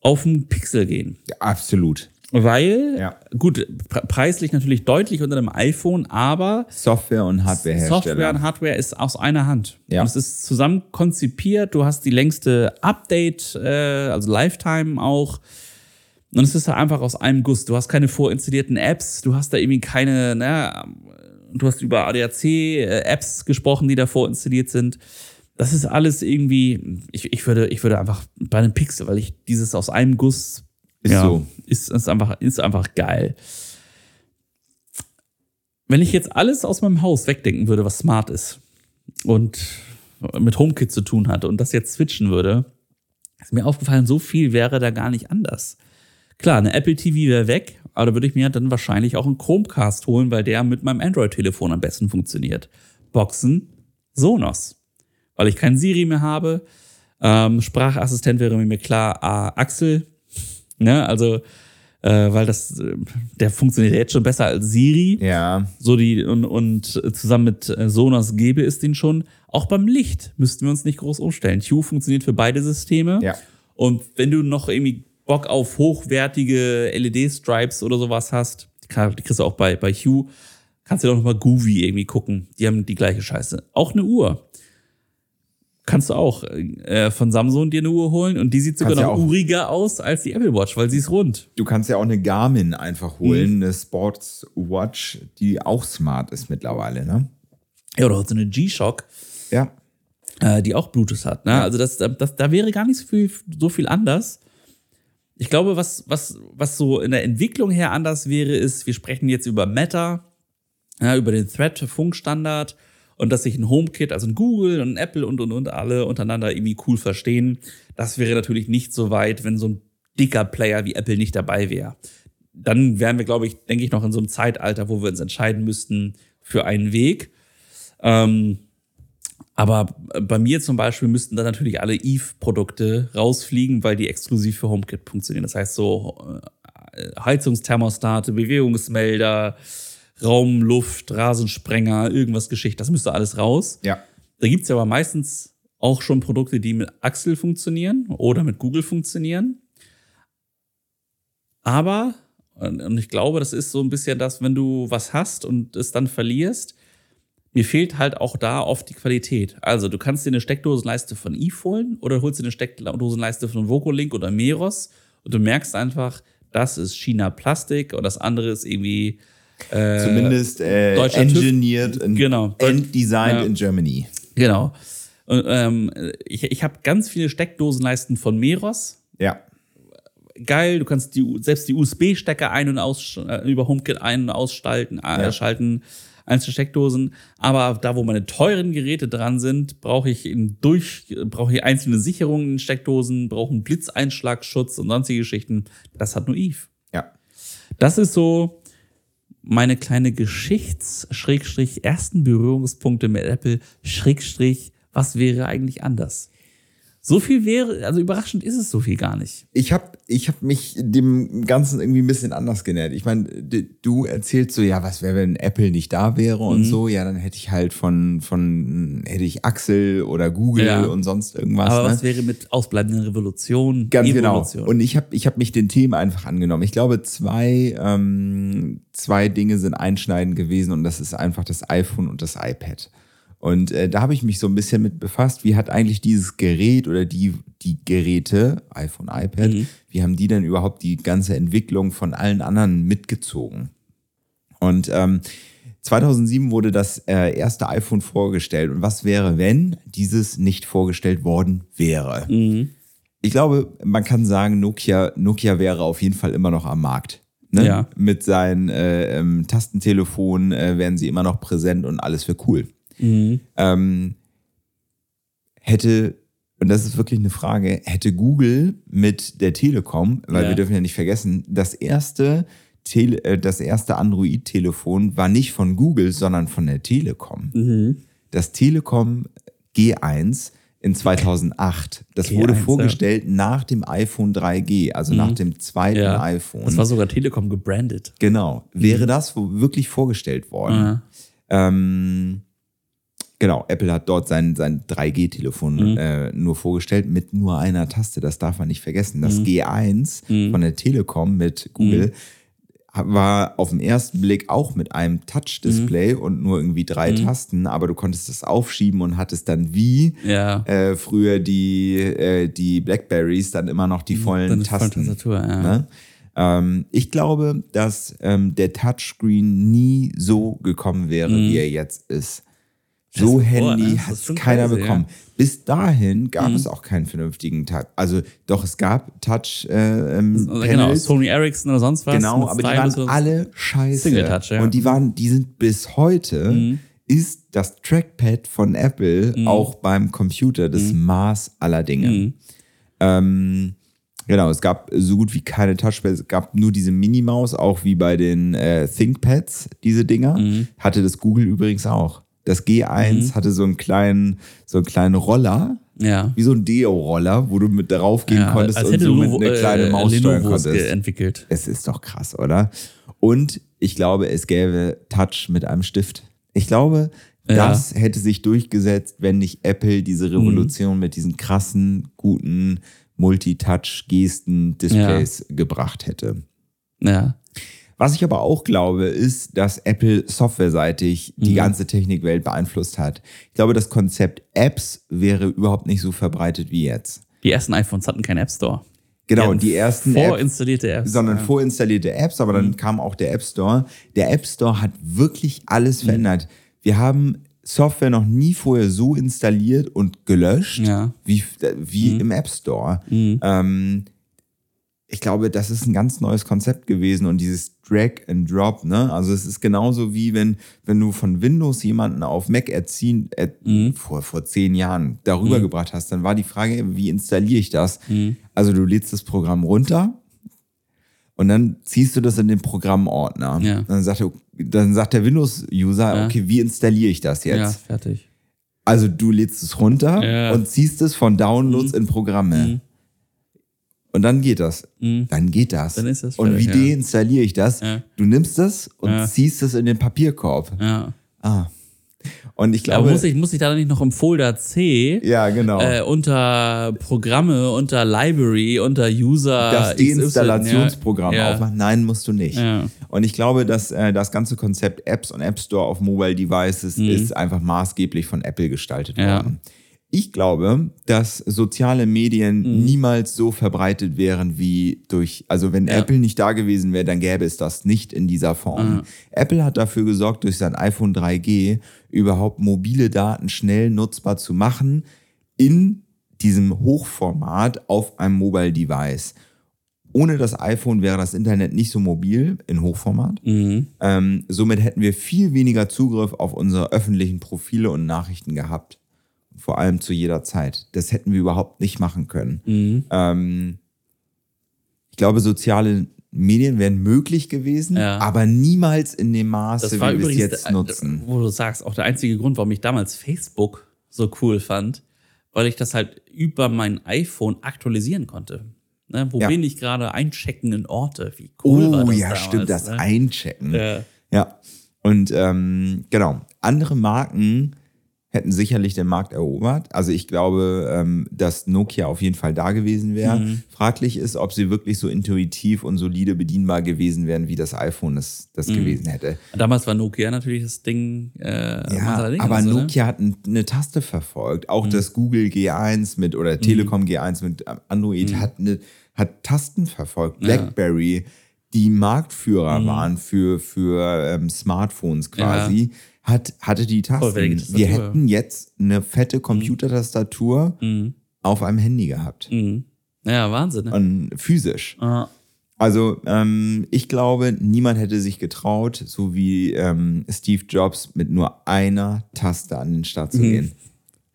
auf den Pixel gehen. Ja, absolut. Weil, Ja. gut, pre preislich natürlich deutlich unter dem iPhone, aber Software- und Hardwarehersteller. Software und Hardware ist aus einer Hand. Ja. Und es ist zusammen konzipiert. Du hast die längste Update, äh, also Lifetime auch. Und es ist da einfach aus einem Guss. Du hast keine vorinstallierten Apps, du hast da irgendwie keine, naja, du hast über ADAC-Apps gesprochen, die da vorinstalliert sind. Das ist alles irgendwie, ich, ich, würde, ich würde einfach bei einem Pixel, weil ich dieses aus einem Guss Ist so. ist, ist, einfach, ist einfach geil. Wenn ich jetzt alles aus meinem Haus wegdenken würde, was smart ist und mit HomeKit zu tun hat und das jetzt switchen würde, ist mir aufgefallen, so viel wäre da gar nicht anders. Klar, eine Apple TV wäre weg, aber da würde ich mir dann wahrscheinlich auch einen Chromecast holen, weil der mit meinem Android-Telefon am besten funktioniert. Boxen, Sonos. Weil ich kein Siri mehr habe. Ähm, Sprachassistent wäre mir klar, ah, Axel. Ne, also, äh, weil das, äh, der funktioniert jetzt schon besser als Siri. Ja. So die, und, und zusammen mit äh, Sonos gäbe es den schon. Auch beim Licht müssten wir uns nicht groß umstellen. Hue funktioniert für beide Systeme. Ja. Und wenn du noch irgendwie Bock auf hochwertige LED-Stripes oder sowas hast, die kriegst du auch bei, bei Hue, kannst du doch noch mal Goovy irgendwie gucken. Die haben die gleiche Scheiße. Auch eine Uhr. Kannst du auch äh, von Samsung dir eine Uhr holen und die sieht sogar Kannst ja noch auch. uriger aus als die Apple Watch, weil sie ist rund. Du kannst ja auch eine Garmin einfach holen, eine Sports Watch, die auch smart ist mittlerweile, ne? Ja, oder so eine G-Shock. Ja. äh, die auch Bluetooth hat. Ne? Also das, das, da wäre gar nicht so viel, so viel anders. Ich glaube, was, was, was so in der Entwicklung her anders wäre, ist, wir sprechen jetzt über Meta, ja, über den Thread-Funkstandard und dass sich ein HomeKit, also ein Google und ein Apple und, und, und alle untereinander irgendwie cool verstehen. Das wäre natürlich nicht so weit, wenn so ein dicker Player wie Apple nicht dabei wäre. Dann wären wir, glaube ich, denke ich, noch in so einem Zeitalter, wo wir uns entscheiden müssten für einen Weg. Ähm, aber bei mir zum Beispiel müssten dann natürlich alle Eve-Produkte rausfliegen, weil die exklusiv für HomeKit funktionieren. Das heißt so äh, Heizungsthermostate, Bewegungsmelder, Raum, Luft, Rasensprenger, irgendwas Geschichte. Das müsste alles raus. Ja. Da gibt's ja aber meistens auch schon Produkte, die mit Axel funktionieren oder mit Google funktionieren. Aber, und und ich glaube, das ist so ein bisschen das, wenn du was hast und es dann verlierst, mir fehlt halt auch da oft die Qualität. Also du kannst dir eine Steckdosenleiste von Eve holen oder holst dir eine Steckdosenleiste von Vocolink oder Meros und du merkst einfach, das ist China Plastik und das andere ist irgendwie äh, Zumindest äh, engineered and, Genau. and designed Ja. in Germany. Genau. Und, ähm, ich ich habe ganz viele Steckdosenleisten von Meros. Ja. Geil, du kannst die, selbst die USB-Stecker ein- und aus, äh, über HomeKit ein- und ausschalten, äh, Ja. schalten, einzelne Steckdosen. Aber da, wo meine teuren Geräte dran sind, brauche ich in durch, brauche ich einzelne Sicherungen in Steckdosen, brauche einen Blitzeinschlagschutz und sonstige Geschichten. Das hat nur Eve. Ja. Das ist so meine kleine Geschichts-ersten Berührungspunkte mit Apple, Schrägstrich, was wäre eigentlich anders? So viel wäre, also überraschend ist es so viel gar nicht. Ich habe ich hab mich dem Ganzen irgendwie ein bisschen anders genähert. Ich meine, du erzählst so, ja, was wäre, wenn Apple nicht da wäre und Mhm. so. Ja, dann hätte ich halt von, von hätte ich Axel oder Google Ja. und sonst irgendwas. Aber ne? was wäre mit ausbleibenden Revolutionen? Ganz Evolution? genau. Und ich habe ich hab mich den Themen einfach angenommen. Ich glaube, zwei, ähm, zwei Dinge sind einschneidend gewesen und das ist einfach das iPhone und das iPad. Und äh, da habe ich mich so ein bisschen mit befasst, wie hat eigentlich dieses Gerät oder die, die Geräte, iPhone, iPad, Mhm. wie haben die denn überhaupt die ganze Entwicklung von allen anderen mitgezogen? Und ähm, 2007 wurde das äh, erste iPhone vorgestellt. Und was wäre, wenn dieses nicht vorgestellt worden wäre? Mhm. Ich glaube, man kann sagen, Nokia, Nokia wäre auf jeden Fall immer noch am Markt. Ne? Ja. Mit seinen äh, ähm, Tastentelefonen äh, wären sie immer noch präsent und alles wäre cool. Mhm. Ähm, hätte, und das ist wirklich eine Frage, hätte Google mit der Telekom, weil Ja. wir dürfen ja nicht vergessen, das erste, Tele, äh, das erste Android-Telefon war nicht von Google, sondern von der Telekom. Mhm. Das Telekom G1 in 2008. Das G1, wurde ja. vorgestellt nach dem iPhone 3G, also nach dem zweiten Mhm. Ja. iPhone. Das war sogar Telekom gebrandet. genau. Wäre das wo- wirklich vorgestellt worden? Ja. Ähm, genau, Apple hat dort sein, sein 3G-Telefon Mhm. äh, nur vorgestellt mit nur einer Taste. Das darf man nicht vergessen. Das Mhm. G1 von der Telekom mit Google war auf den ersten Blick auch mit einem Touch-Display Mhm. und nur irgendwie drei Tasten, aber du konntest es aufschieben und hattest dann wie Ja. äh, früher die, äh, die Blackberries dann immer noch die vollen Mhm. Dann ist volle Tasten. Tastatur, ja. Ne? Ähm, ich glaube, dass ähm, der Touchscreen nie so gekommen wäre, wie er jetzt ist. So Handy hat keiner crazy, bekommen. Bis dahin gab Mhm. es auch keinen vernünftigen Touch. Also doch, es gab Touch äh, ähm, Genau. Sony Ericsson oder sonst was. Genau, aber die waren alle scheiße. Single Touch, ja. Mhm. Und die waren, die sind bis heute, ist das Trackpad von Apple auch beim Computer das Mhm. Maß aller Dinge. Ähm, genau, es gab so gut wie keine Touchpads, es gab nur diese Minimaus, auch wie bei den äh, ThinkPads, diese Dinger. Mhm. Hatte das Google übrigens auch. Das G1 hatte so einen kleinen, so einen kleinen Roller, Ja. wie so ein Deo-Roller, wo du mit drauf gehen ja konntest und so mit kleine äh, Maus steuern konntest. entwickelt. Es ist doch krass, oder? Und ich glaube, es gäbe Touch mit einem Stift. Ich glaube, Ja. das hätte sich durchgesetzt, wenn nicht Apple diese Revolution mit diesen krassen, guten Multitouch-Gesten-Displays gebracht hätte. Ja. Was ich aber auch glaube, ist, dass Apple softwareseitig die ganze Technikwelt beeinflusst hat. Ich glaube, das Konzept Apps wäre überhaupt nicht so verbreitet wie jetzt. Die ersten iPhones hatten keinen App Store. Genau, die ersten Apps, Vorinstallierte Apps. sondern ja. vorinstallierte Apps, aber Mhm. dann kam auch der App Store. Der App Store hat wirklich alles Mhm. verändert. Wir haben Software noch nie vorher so installiert und gelöscht Ja. Mhm. wie, wie im App Store. Ähm, ich glaube, das ist ein ganz neues Konzept gewesen und dieses Drag and Drop, ne? Also es ist genauso wie wenn, wenn du von Windows jemanden auf Mac erziehen, er, Mhm. vor, vor zehn Jahren darüber gebracht hast, dann war die Frage, wie installiere ich das? Mhm. Also du lädst das Programm runter und dann ziehst du das in den Programmordner. Ja. Dann, sagt er, dann sagt der Windows-User, Ja. okay, wie installiere ich das jetzt? Ja, fertig. Also du lädst es runter Ja. und ziehst es von Downloads in Programme. Und dann geht das. Dann geht das. Dann ist das und wie ja. deinstalliere ich das? Ja. Du nimmst es und Ja. ziehst es in den Papierkorb. Ja. Ah. Und ich Aber glaube. muss ich, muss ich da nicht noch im Folder C ja, genau. äh, unter Programme, unter Library, unter User das Deinstallationsprogramm ja. aufmachen. Nein, musst du nicht. Und ich glaube, dass äh, das ganze Konzept Apps und App Store auf Mobile Devices ist einfach maßgeblich von Apple gestaltet Mhm. Worden. Ich glaube, dass soziale Medien Mhm. niemals so verbreitet wären wie durch, also wenn Ja. Apple nicht da gewesen wäre, dann gäbe es das nicht in dieser Form. Apple hat dafür gesorgt, durch sein iPhone 3G überhaupt mobile Daten schnell nutzbar zu machen in diesem Hochformat auf einem Mobile Device. Ohne das iPhone wäre das Internet nicht so mobil in Hochformat. Mhm. Ähm, somit hätten wir viel weniger Zugriff auf unsere öffentlichen Profile und Nachrichten gehabt. Vor allem zu jeder Zeit. Das hätten wir überhaupt nicht machen können. Mhm. Ähm, ich glaube, soziale Medien wären möglich gewesen, Ja. aber niemals in dem Maße, war wie wir es jetzt der- nutzen. wo du sagst, auch der einzige Grund, warum ich damals Facebook so cool fand, weil ich das halt über mein iPhone aktualisieren konnte. Ne, wo Ja. bin ich gerade einchecken in Orte? Wie cool war oh das ja, damals, stimmt, das ne? Einchecken. Ja. Ja. Und ähm, genau, andere Marken hätten sicherlich den Markt erobert. Also ich glaube, ähm, dass Nokia auf jeden Fall da gewesen wäre. Mhm. Fraglich ist, ob sie wirklich so intuitiv und solide bedienbar gewesen wären, wie das iPhone es das Mhm. gewesen hätte. Damals war Nokia natürlich das Ding. Äh, Ja, Ding, aber ne? Nokia hat n- eine Taste verfolgt. Auch Mhm. das Google G1 mit oder Telekom G1 mit Android Mhm. hat, eine, hat Tasten verfolgt. BlackBerry, die Marktführer Mhm. waren für, für ähm, Smartphones quasi, hat, hatte die Tasten. Wir hätten jetzt eine fette Computertastatur Mhm. auf einem Handy gehabt. Mhm. Ja, Wahnsinn. Ne? Und physisch. Ah, Also ähm, ich glaube, niemand hätte sich getraut, so wie ähm, Steve Jobs mit nur einer Taste an den Start zu gehen.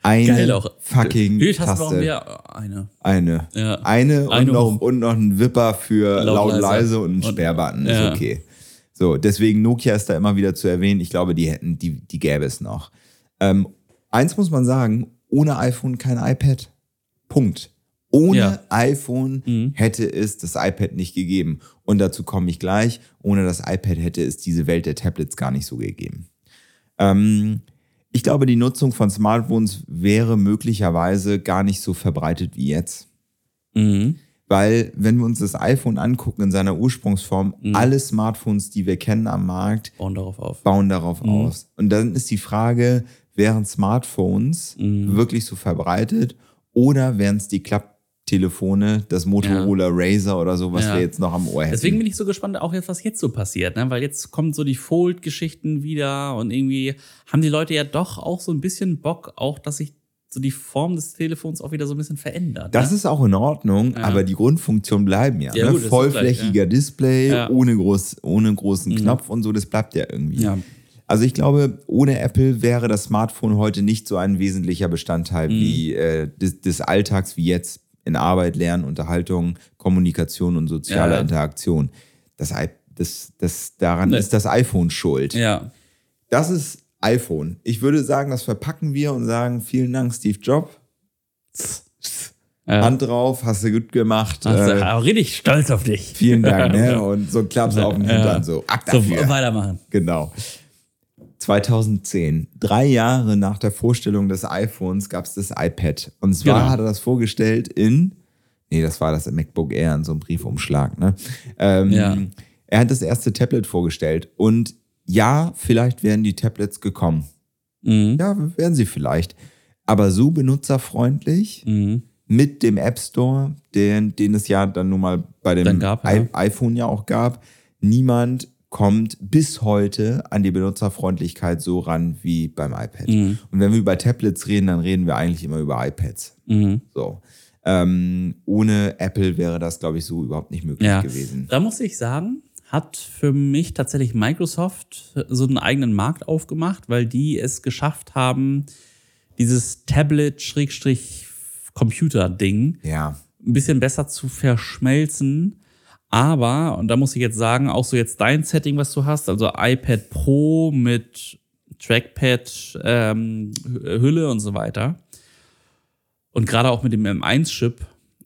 Eine Mhm. Geil auch. fucking Wie Taste. brauchen wir? Eine. Eine. Ja. Eine, Eine und, noch, Home. und noch ein Wipper für Laut, laut, leise. leise und einen Sperrbutton. ja. Ist okay. So, deswegen Nokia ist da immer wieder zu erwähnen. Ich glaube, die hätten, die, die gäbe es noch. Ähm, eins muss man sagen, ohne iPhone kein iPad. Punkt. Ohne Ja. iPhone Mhm. hätte es das iPad nicht gegeben. Und dazu komme ich gleich. Ohne das iPad hätte es diese Welt der Tablets gar nicht so gegeben. Ähm, ich glaube, die Nutzung von Smartphones wäre möglicherweise gar nicht so verbreitet wie jetzt. Mhm. Weil, wenn wir uns das iPhone angucken in seiner Ursprungsform, Mhm. alle Smartphones, die wir kennen am Markt, Bauen darauf auf. bauen darauf Mhm. aus. Und dann ist die Frage, wären Smartphones Mhm. wirklich so verbreitet oder wären es die Klapp Telefone, das Motorola Razer oder so, was Ja. wir jetzt noch am Ohr hätten. Deswegen bin ich so gespannt, auch jetzt, was jetzt so passiert, ne? Weil jetzt kommen so die Fold-Geschichten wieder und irgendwie haben die Leute ja doch auch so ein bisschen Bock, auch dass sich so die Form des Telefons auch wieder so ein bisschen verändert. Das ne? ist auch in Ordnung, Ja. aber die Grundfunktionen bleiben ja. Ja, ne? gut, Vollflächiger gleich, ja. Display. Mhm. ohne, groß, ohne großen Knopf und so, das bleibt ja irgendwie. Ja. Also ich glaube, ohne Apple wäre das Smartphone heute nicht so ein wesentlicher Bestandteil Mhm. wie äh, des, des Alltags wie jetzt in Arbeit, Lernen, Unterhaltung, Kommunikation und sozialer. Interaktion. Das, das, das, daran Nee. ist das iPhone schuld. ja. Das ist iPhone. Ich würde sagen, das verpacken wir und sagen, vielen Dank, Steve Jobs. Ja. Hand drauf, hast du gut gemacht. Also, äh, aber richtig stolz auf dich. vielen Dank, <laughs> ne? Und so klappst auf den Ja. Hintern, so. Ab So, dafür. weitermachen. Genau. 2010, drei Jahre nach der Vorstellung des iPhones, gab es das iPad. Und zwar Genau. hat er das vorgestellt in, nee, das war das MacBook Air in so einem Briefumschlag, ne? Ähm, Ja. Er hat das erste Tablet vorgestellt. Und ja, vielleicht wären die Tablets gekommen. Mhm. Ja, wären sie vielleicht. Aber so benutzerfreundlich Mhm. mit dem App Store, den, den es ja dann nun mal bei dem gab, I ja. iPhone ja auch gab, niemand kommt bis heute an die Benutzerfreundlichkeit so ran wie beim iPad. Mhm. Und wenn wir über Tablets reden, dann reden wir eigentlich immer über iPads. Mhm. So. Ähm, ohne Apple wäre das, glaube ich, so überhaupt nicht möglich Ja. gewesen. Da muss ich sagen, hat für mich tatsächlich Microsoft so einen eigenen Markt aufgemacht, weil die es geschafft haben, dieses Tablet-Computer-Ding Ja. ein bisschen besser zu verschmelzen. Aber, und da muss ich jetzt sagen, auch so jetzt dein Setting, was du hast, also iPad Pro mit Trackpad, ähm, Hülle und so weiter. Und gerade auch mit dem M1-Chip,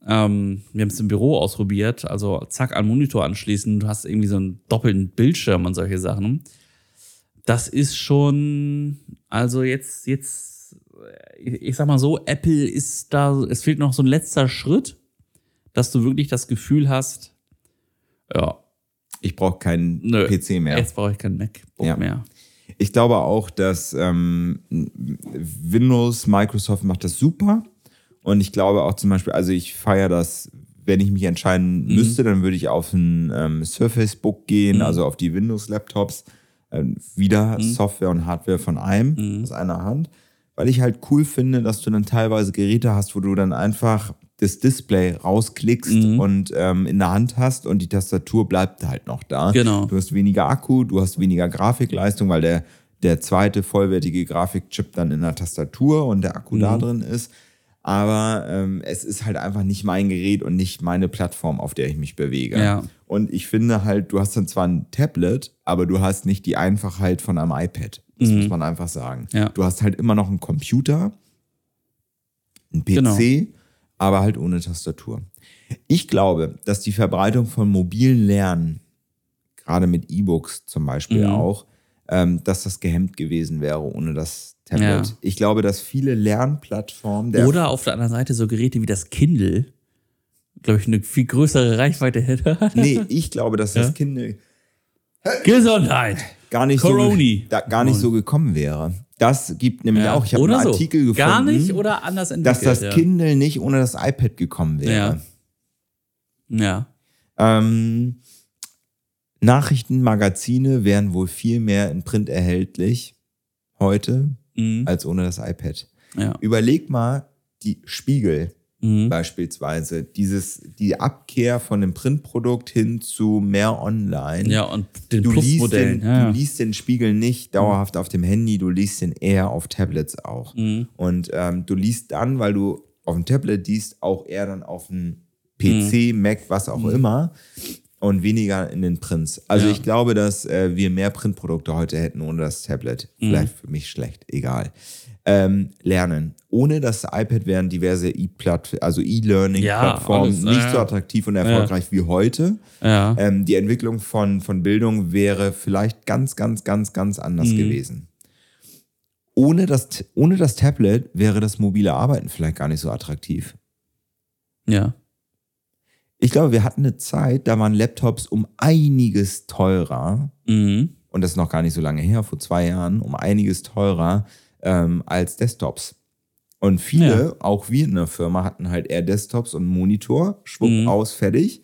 ähm, wir haben es im Büro ausprobiert, also zack, an Monitor anschließen, du hast irgendwie so einen doppelten Bildschirm und solche Sachen. Das ist schon, also jetzt, jetzt, ich ich sag mal so, Apple ist da, es fehlt noch so ein letzter Schritt, dass du wirklich das Gefühl hast, ja, Ich brauche keinen nö, PC mehr. Jetzt brauche ich kein MacBook Ja. mehr. Ich glaube auch, dass ähm, Windows, Microsoft macht das super. Und ich glaube auch zum Beispiel, also ich feiere das, wenn ich mich entscheiden Mhm. müsste, dann würde ich auf ein ähm, Surface Book gehen, also auf die Windows-Laptops. Ähm, wieder Mhm. Software und Hardware von einem, aus einer Hand. Weil ich halt cool finde, dass du dann teilweise Geräte hast, wo du dann einfach das Display rausklickst Mhm. und ähm, in der Hand hast und die Tastatur bleibt halt noch da. Genau. Du hast weniger Akku, du hast weniger Grafikleistung, weil der, der zweite vollwertige Grafikchip dann in der Tastatur und der Akku da drin ist. Aber ähm, es ist halt einfach nicht mein Gerät und nicht meine Plattform, auf der ich mich bewege. Ja. Und ich finde halt, du hast dann zwar ein Tablet, aber du hast nicht die Einfachheit von einem iPad. Das muss man einfach sagen. Ja. Du hast halt immer noch einen Computer, einen PC, Genau. aber halt ohne Tastatur. Ich glaube, dass die Verbreitung von mobilen Lernen, gerade mit E-Books zum Beispiel Mhm. auch, ähm, dass das gehemmt gewesen wäre ohne das Tablet. Ja. Ich glaube, dass viele Lernplattformen der Oder auf der anderen Seite so Geräte wie das Kindle, glaube ich, eine viel größere Reichweite hätte. <laughs> Nee, ich glaube, dass das Ja. Kind Gesundheit. gar nicht, Coroni. so, da, gar nicht so gekommen wäre. Das gibt nämlich Ja. auch, ich habe einen so. Artikel gefunden, Gar nicht oder anders entwickelt. dass das. Kindle nicht ohne das iPad gekommen wäre. Ja. Ähm, Nachrichtenmagazine wären wohl viel mehr in Print erhältlich heute Mhm. als ohne das iPad. Ja. Überleg mal die Spiegel Mhm. beispielsweise, dieses, die Abkehr von dem Printprodukt hin zu mehr Online. Ja, und den Du liest, den, Ja, du liest den Spiegel nicht dauerhaft auf dem Handy, du liest den eher auf Tablets auch. Mhm. Und ähm, du liest dann, weil du auf dem Tablet liest, auch eher dann auf dem PC, Mhm. Mac, was auch immer. Und weniger in den Prints. Also Ja. ich glaube, dass äh, wir mehr Printprodukte heute hätten ohne das Tablet. Mhm. Vielleicht für mich schlecht, egal. Ähm, lernen. Ohne das iPad wären diverse E-Platt, also E-Learning-Plattformen alles, nicht ja. so attraktiv und erfolgreich wie heute. ja. Ähm, die Entwicklung von, von Bildung wäre vielleicht ganz, ganz, ganz, ganz anders Mhm. gewesen. Ohne das, ohne das Tablet wäre das mobile Arbeiten vielleicht gar nicht so attraktiv. ja. Ich glaube, wir hatten eine Zeit, da waren Laptops um einiges teurer, Mhm. und das ist noch gar nicht so lange her, vor zwei Jahren, um einiges teurer ähm, als Desktops. Und viele, Ja. auch wir in der Firma, hatten halt eher Desktops und Monitor, schwupp Mhm. aus, fertig.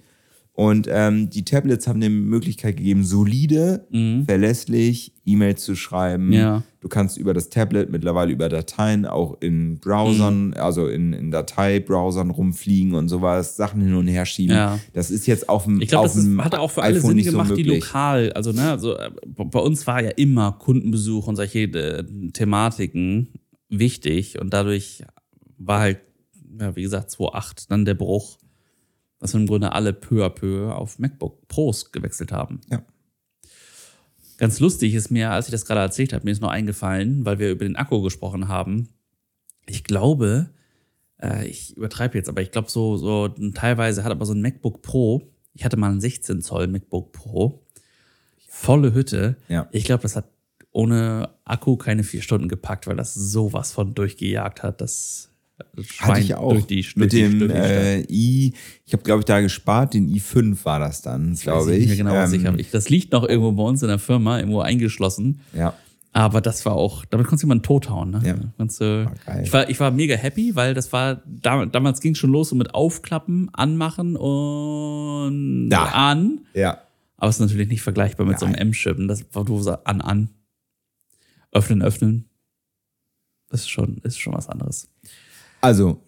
Und ähm, die Tablets haben dir die Möglichkeit gegeben, solide, verlässlich E-Mails zu schreiben. Mhm. Ja. Du kannst über das Tablet, mittlerweile über Dateien, auch in Browsern, Mhm. also in, in Dateibrowsern rumfliegen und sowas, Sachen hin und her schieben. Ja. Das ist jetzt auf dem Ich glaube, das ist, hat auch für alle iPhone Sinn nicht so gemacht, die lokal, also ne, also bei uns war ja immer Kundenbesuch und solche äh, Thematiken wichtig und dadurch war halt, ja, wie gesagt, 2.8 dann der Bruch, dass wir im Grunde alle peu à peu auf MacBook Pros gewechselt haben. Ja. Ganz lustig ist mir, als ich das gerade erzählt habe, mir ist noch eingefallen, weil wir über den Akku gesprochen haben. Ich glaube, äh, ich übertreibe jetzt, aber ich glaube, so, so teilweise hat aber so ein MacBook Pro, ich hatte mal einen 16 Zoll MacBook Pro, volle Hütte. Ja. Ich glaube, das hat ohne Akku keine vier Stunden gepackt, weil das sowas von durchgejagt hat, das Schwein Hatte ich auch. durch die Mit durch die- dem die äh, i, ich habe, glaube ich, da gespart, den i5 war das dann, glaube nicht ich. mehr genau, Ähm. Ich- Das liegt noch irgendwo bei uns in der Firma, irgendwo eingeschlossen. Ja. Aber das war auch, damit konntest du jemanden tothauen. Ne? Ja. Konntest War ich, war, ich war mega happy, weil das war, dam- damals ging schon los so mit Aufklappen, Anmachen und Da. an. Ja. Aber es ist natürlich nicht vergleichbar mit so einem. M-Chip. Und Das war du an, an. Öffnen, öffnen. Das ist schon, ist schon was anderes. Also,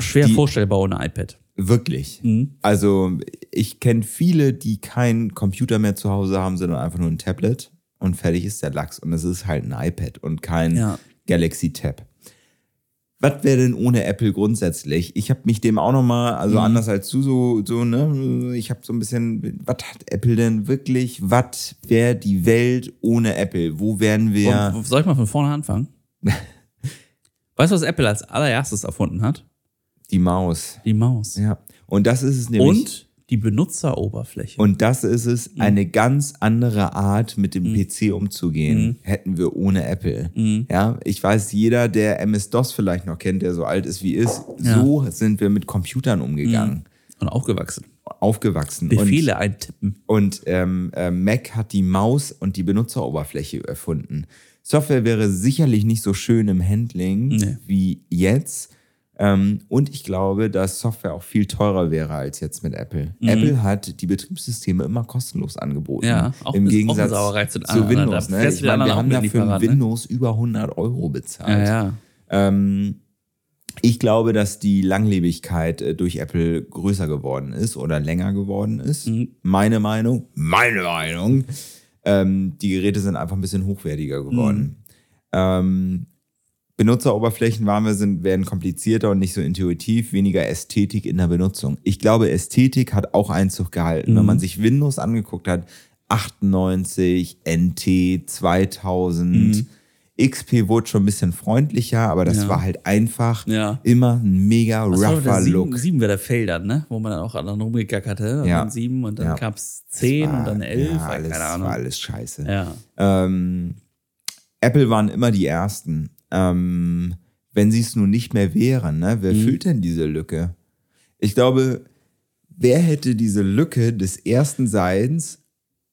Schwer Die- vorstellbar ohne iPad. wirklich. Mhm. Also, ich kenne viele, die keinen Computer mehr zu Hause haben, sondern einfach nur ein Tablet und fertig ist der Lachs. Und es ist halt ein iPad und kein Ja. Galaxy Tab. Was wäre denn ohne Apple grundsätzlich? Ich habe mich dem auch nochmal, also Mhm. anders als du, so, so ne, ich habe so ein bisschen, was hat Apple denn wirklich? Was wäre die Welt ohne Apple? Wo wären wir? Und, soll ich mal von vorne anfangen? <laughs> weißt du, was Apple als allererstes erfunden hat? Die Maus. Die Maus. Ja. Und das ist es nämlich. Und die Benutzeroberfläche. Und das ist es, Mhm. eine ganz andere Art, mit dem PC umzugehen, Mhm. hätten wir ohne Apple. Ja, ich weiß, jeder, der MS-DOS vielleicht noch kennt, der so alt ist wie ist, Ja. so sind wir mit Computern umgegangen, Und aufgewachsen. Aufgewachsen. Befehle eintippen. Und, und ähm, äh, Mac hat die Maus und die Benutzeroberfläche erfunden. Software wäre sicherlich nicht so schön im Handling Nee. wie jetzt. Ähm, und ich glaube, dass Software auch viel teurer wäre als jetzt mit Apple. Apple hat die Betriebssysteme immer kostenlos angeboten. Mhm. Ja, auch Im Gegensatz zu zu anderen. Windows. Ne? Ich meine, wir haben auch ja mit für Lieferant, ne? Windows über 100 Euro bezahlt. Ja, ja. Ähm, ich glaube, dass die Langlebigkeit äh, durch Apple größer geworden ist oder länger geworden ist. Mhm. Meine Meinung, meine Meinung. Ähm, die Geräte sind einfach ein bisschen hochwertiger geworden. Mhm. Ähm, Benutzeroberflächen waren wir, sind, werden komplizierter und nicht so intuitiv, weniger Ästhetik in der Benutzung. Ich glaube, Ästhetik hat auch Einzug gehalten. Wenn man Mhm. sich Windows angeguckt hat, 98, NT, 2000, XP wurde schon ein bisschen freundlicher, aber das. Ja. war halt einfach Ja. immer ein mega Was rougher sieben, Look. sieben wäre der dann, ne? Wo man dann auch dann rumgegackerte. Und Ja. dann sieben und dann Ja. gab's zehn War- und dann elf. Ja, alles, keine Ahnung. war alles scheiße. Ja. Ähm, Apple waren immer die Ersten. Ähm, wenn sie es nun nicht mehr wären, ne, wer Mhm. füllt denn diese Lücke? Ich glaube, wer hätte diese Lücke des ersten Seins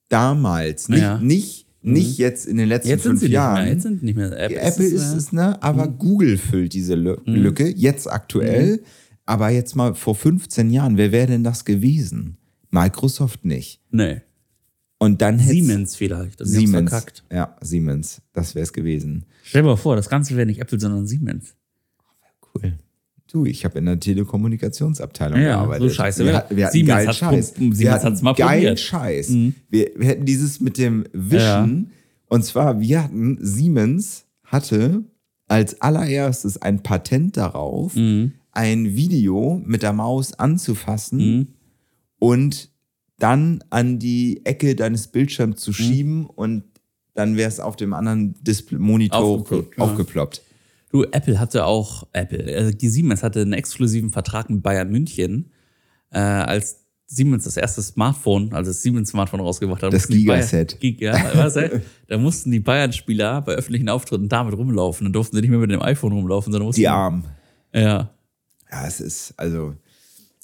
damals, nicht, nicht, nicht jetzt in den letzten Jetzt fünf Jahren. nicht mehr. Jetzt sind nicht mehr. Apple, Apple ist äh, es, ne? Aber Google füllt diese Mhm. Lücke, jetzt aktuell. Aber jetzt mal vor 15 Jahren, wer wäre denn das gewesen? Microsoft nicht. Nee. Und dann Siemens vielleicht. Und Siemens. Verkackt. Ja, Siemens. Das wäre es gewesen. Stell dir mal vor, das Ganze wäre nicht Apple, sondern Siemens. Cool. Du, ich habe in der Telekommunikationsabteilung Ja, gearbeitet. so scheiße. Wir, hat- wir hatten Siemens geilen Scheiß. Siemens wir hatten hat's mal geilen probiert. Mhm. Scheiß. Wir, wir hätten dieses mit dem Wischen. Und zwar, wir hatten, Siemens hatte als allererstes ein Patent darauf, Mhm. ein Video mit der Maus anzufassen und dann an die Ecke deines Bildschirms Mhm. zu schieben und dann wäre es auf dem anderen Display Monitor Aufgeploppt, ja. Du, Apple hatte auch, Apple, also die Siemens hatte einen exklusiven Vertrag mit Bayern München, äh, als Siemens das erste Smartphone, also das Siemens-Smartphone rausgebracht hat. Das Gigaset. Bayern- Gig, ja, weißt du, da mussten die Bayern-Spieler bei öffentlichen Auftritten damit rumlaufen. Dann durften sie nicht mehr mit dem iPhone rumlaufen, sondern mussten. Die Arm. Ja. Ja, es ist, also.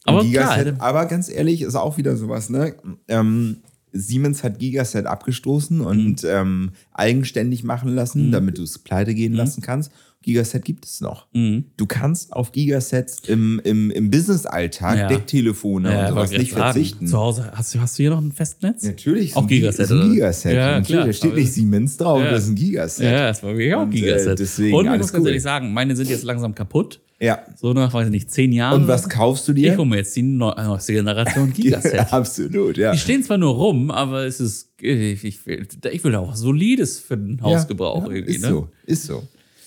Aber klar, Gigaset, hätte- aber ganz ehrlich, ist auch wieder sowas, ne? Ähm, Siemens hat Gigaset abgestoßen und Mhm. ähm, eigenständig machen lassen, damit du es pleite gehen lassen kannst. Gigaset gibt es noch. Mhm. Du kannst auf Gigasets im, im, im Business-Alltag, Ja. Decktelefone und sowas nicht fragen. verzichten. Zu Hause, hast du, hast du hier noch ein Festnetz? Natürlich. Auch Gigaset, Ist ein? Gigaset. Ja, klar. Da steht nicht Siemens drauf, Ja. das ist ein Gigaset. Ja, das war wirklich auch ein Und, äh, Gigaset. deswegen und ich muss ganz cool. ehrlich sagen, meine sind jetzt langsam kaputt. Ja. So nach, weiß ich nicht, zehn Jahren. Und was kaufst du Ich dir? hole mir jetzt die neu- neueste Generation <laughs> Gigaset. Absolut, ja. Die stehen zwar nur rum, aber es ist, ich, ich, will, ich will auch was Solides für den Hausgebrauch ja, irgendwie. Ist ne? so, ist so.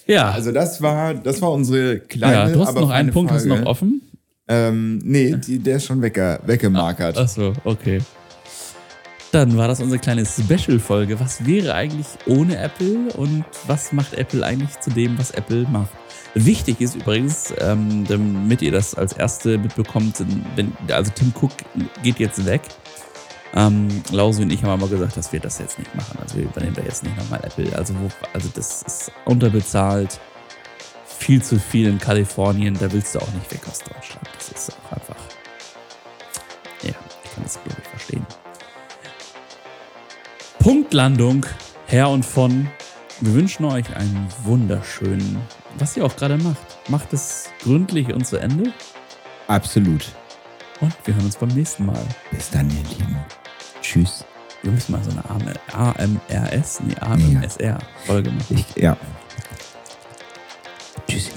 Ja, Also das war, das war unsere kleine, ja, du hast aber noch einen Punkt, Frage. noch offen? Ähm, nee, die, der ist schon wegge weggemarkert. Achso, okay. Dann war das unsere kleine Special-Folge. Was wäre eigentlich ohne Apple und was macht Apple eigentlich zu dem, was Apple macht? Wichtig ist übrigens, ähm, damit ihr das als Erste mitbekommt, wenn, also Tim Cook geht jetzt weg. Ähm, Lausi und ich haben aber gesagt, dass wir das jetzt nicht machen. Also wir übernehmen da jetzt nicht nochmal Apple. Also, wo, also das ist unterbezahlt, viel zu viel in Kalifornien, da willst du auch nicht weg aus Deutschland. Das ist auch einfach. Ja, ich kann das glaube ich verstehen. Punktlandung, Herr und von. Wir wünschen euch einen wunderschönen, was ihr auch gerade macht. Macht es gründlich und zu Ende. Absolut. Und wir hören uns beim nächsten Mal. Bis dann, ihr Lieben. Tschüss. Wir müssen mal so eine arme AMRS, nee, AMSR-Folge machen. Ich, ja. Tschüss.